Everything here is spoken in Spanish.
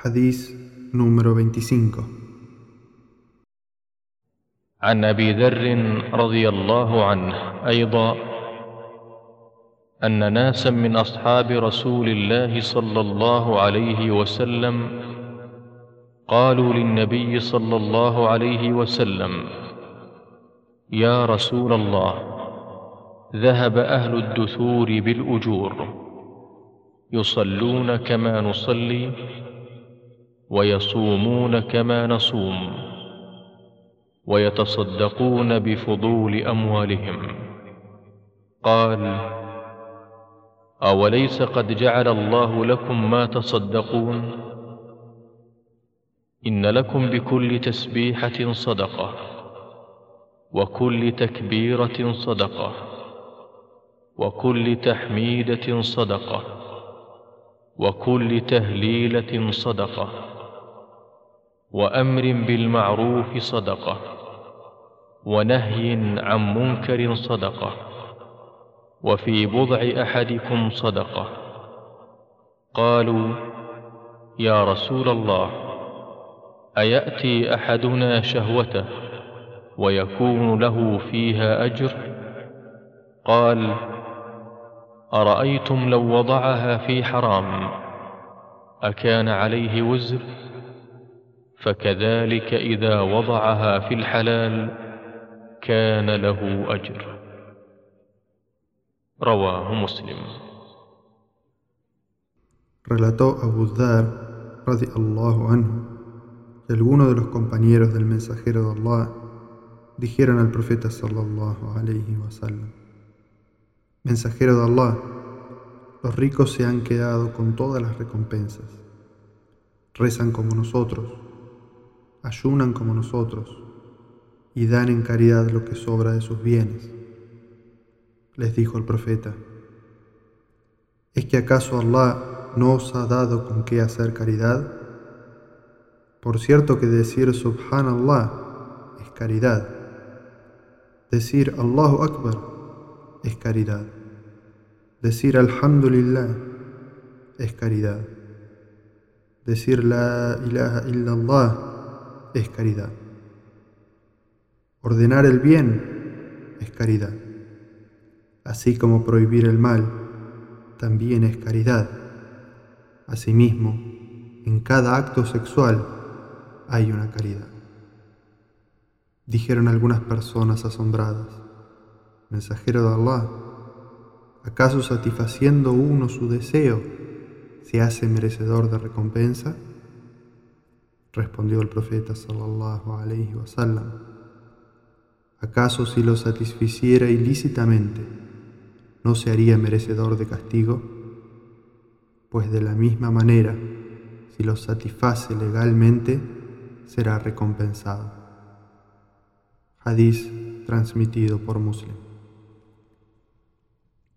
Hadís número 25. عن أبي ذر رضي الله عنه أيضا أن ناسا من أصحاب رسول الله صلى الله عليه وسلم قالوا للنبي صلى الله عليه وسلم يا رسول الله ذهب أهل الدثور بالأجور يصلون كما نصلي ويصومون كما نصوم ويتصدقون بفضول أموالهم. قال أوليس قد جعل الله لكم ما تصدقون؟ إن لكم بكل تسبيحة صدقة وكل تكبيرة صدقة وكل تحميدة صدقة وكل تهليلة صدقة. وأمر بالمعروف صدقة ونهي عن منكر صدقة وفي بضع أحدكم صدقة. قالوا يا رسول الله أيأتي أحدنا شهوته ويكون له فيها أجر؟ قال أرأيتم لو وضعها في حرام أكان عليه وزر؟ فكذلك اذا وضعها في الحلال كان له اجر رواه مسلم Relató Abu Dhar, radiallahu anhu, que algunos de los compañeros del mensajero de Allah dijeron al profeta sallallahu alayhi wasallam: Mensajero de Allah, los ricos se han quedado con todas las recompensas. Rezan como nosotros, ayunan como nosotros y dan en caridad lo que sobra de sus bienes. Les dijo el profeta: ¿Es que acaso Allah no os ha dado con qué hacer caridad? Por cierto que decir Subhanallah es caridad. Decir Allahu Akbar es caridad. Decir Alhamdulillah es caridad. Decir La ilaha illallah es caridad. Ordenar el bien es caridad. Así como prohibir el mal también es caridad. Asimismo, en cada acto sexual hay una caridad. Dijeron algunas personas asombradas, mensajero de Allah, ¿acaso satisfaciendo uno su deseo se hace merecedor de recompensa? Respondió el profeta sallallahu alaihi wasallam, ¿acaso si lo satisficiera ilícitamente no se haría merecedor de castigo? Pues de la misma manera, si lo satisface legalmente, será recompensado. Hadís transmitido por Muslim.